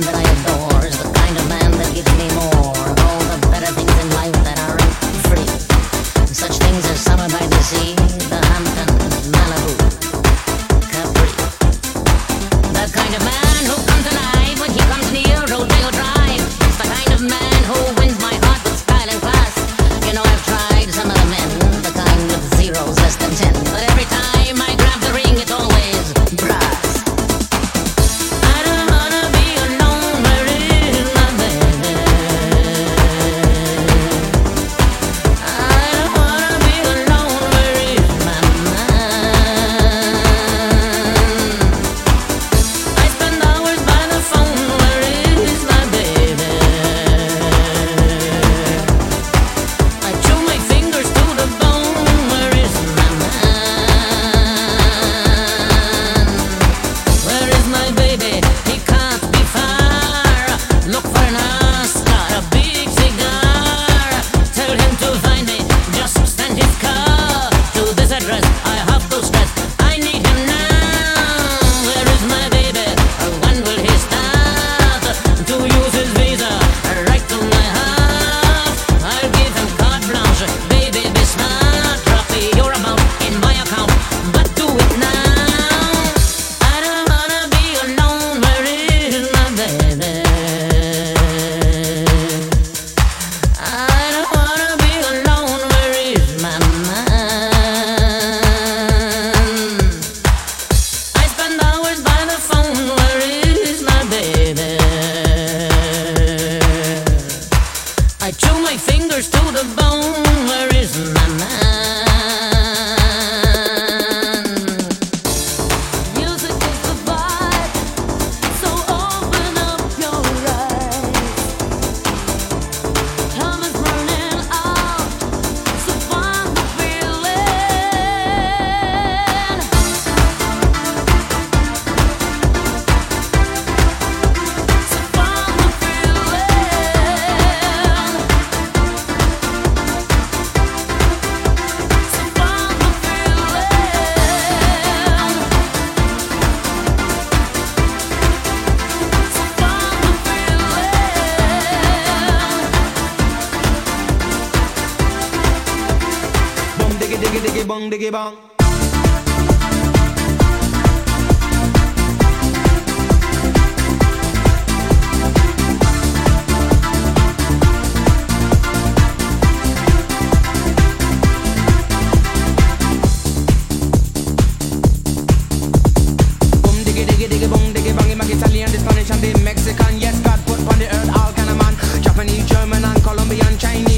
Chinese and chinese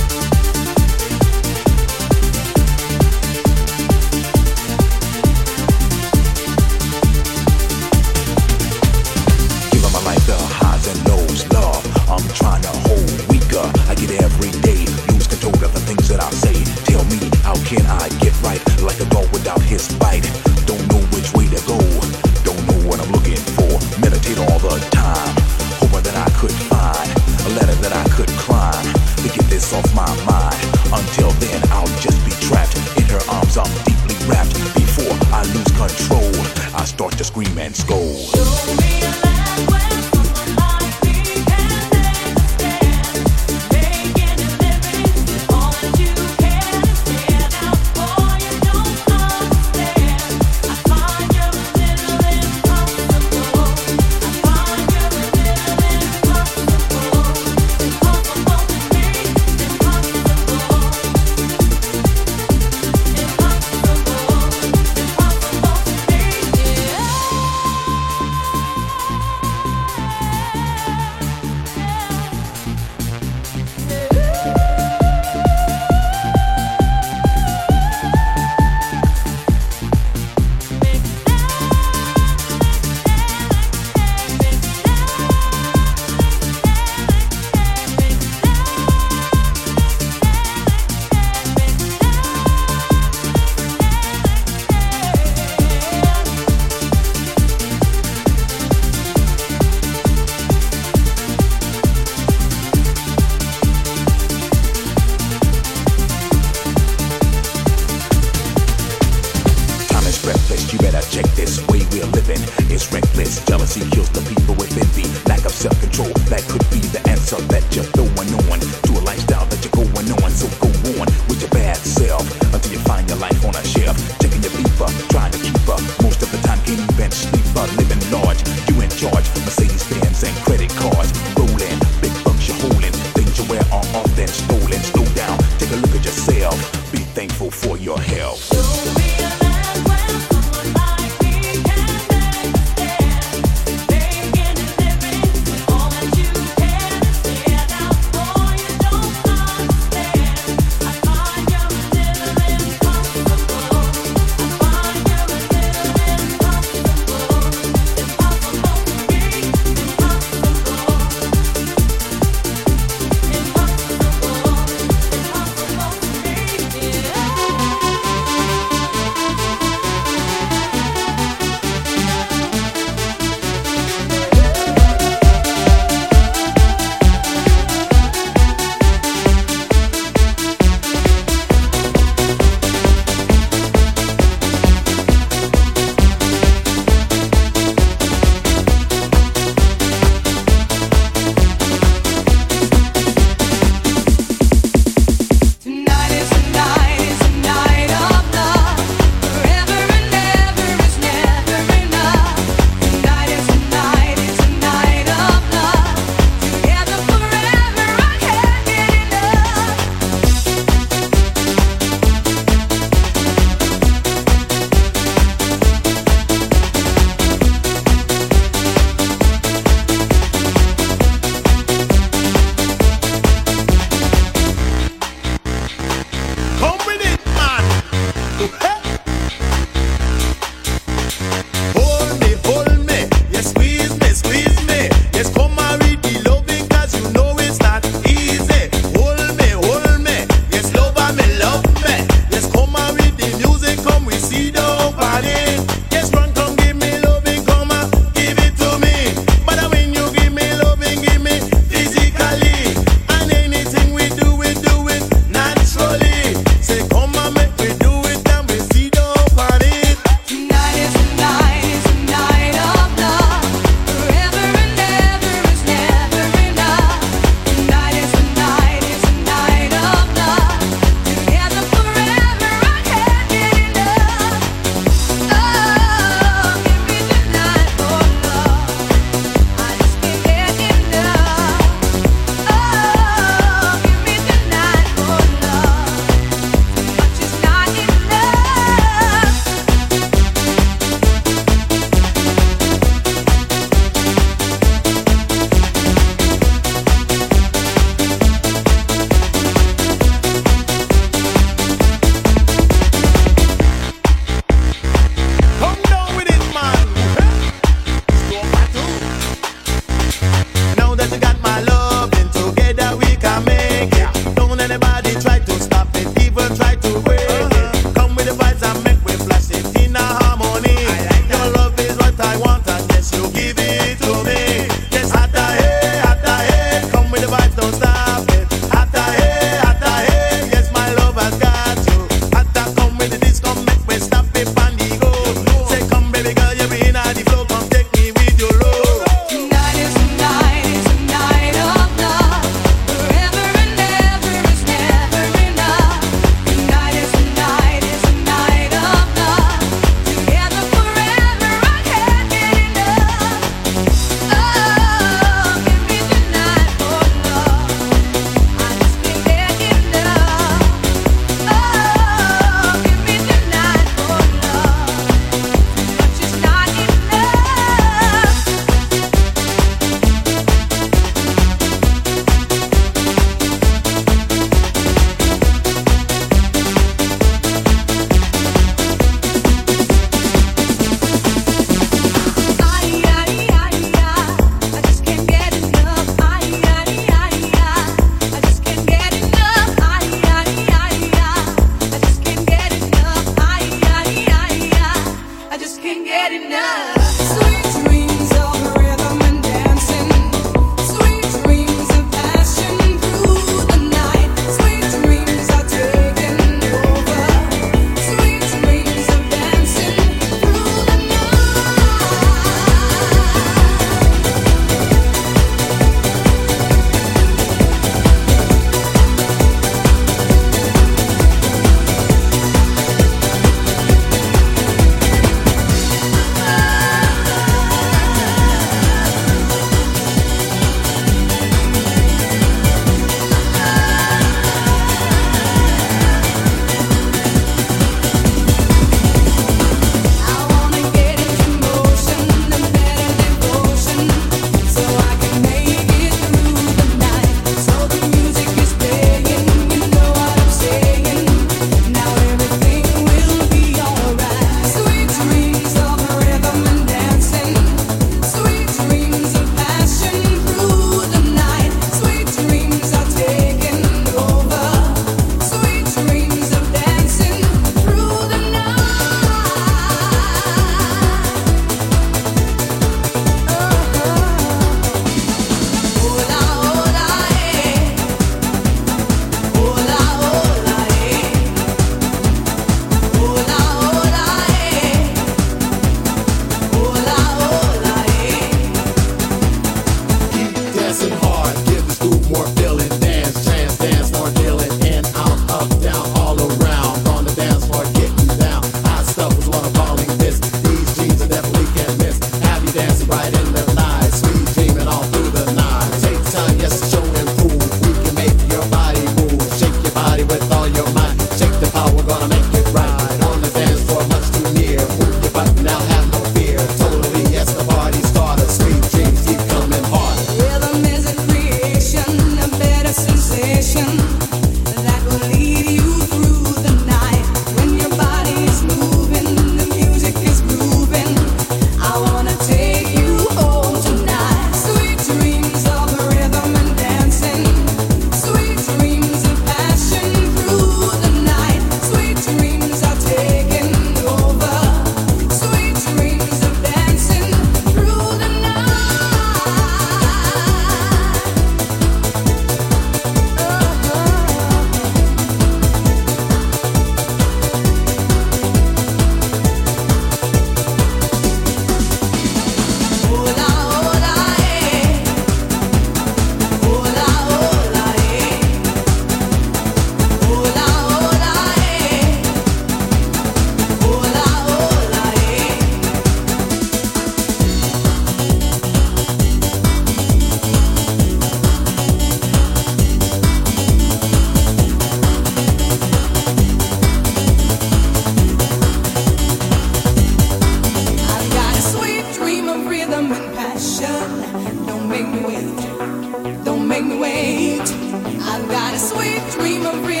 sweet dream of real